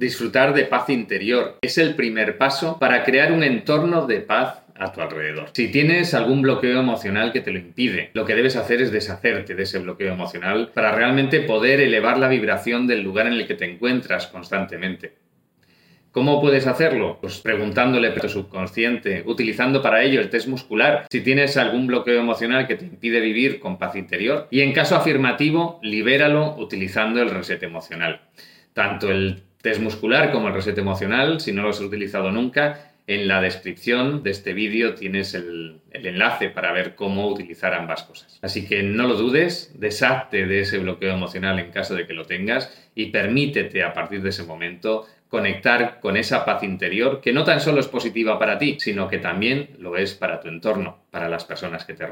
Disfrutar de paz interior es el primer paso para crear un entorno de paz a tu alrededor. Si tienes algún bloqueo emocional que te lo impide, lo que debes hacer es deshacerte de ese bloqueo emocional para realmente poder elevar la vibración del lugar en el que te encuentras constantemente. ¿Cómo puedes hacerlo? Pues preguntándole a tu subconsciente, utilizando para ello el test muscular, si tienes algún bloqueo emocional que te impide vivir con paz interior. Y en caso afirmativo, libéralo utilizando el reset emocional. Tanto el test muscular como el reset emocional, si no lo has utilizado nunca, en la descripción de este vídeo tienes el, el, enlace para ver cómo utilizar ambas cosas. Así que no lo dudes, deshazte de ese bloqueo emocional en caso de que lo tengas y permítete a partir de ese momento conectar con esa paz interior que no tan solo es positiva para ti, sino que también lo es para tu entorno, para las personas que te rodean.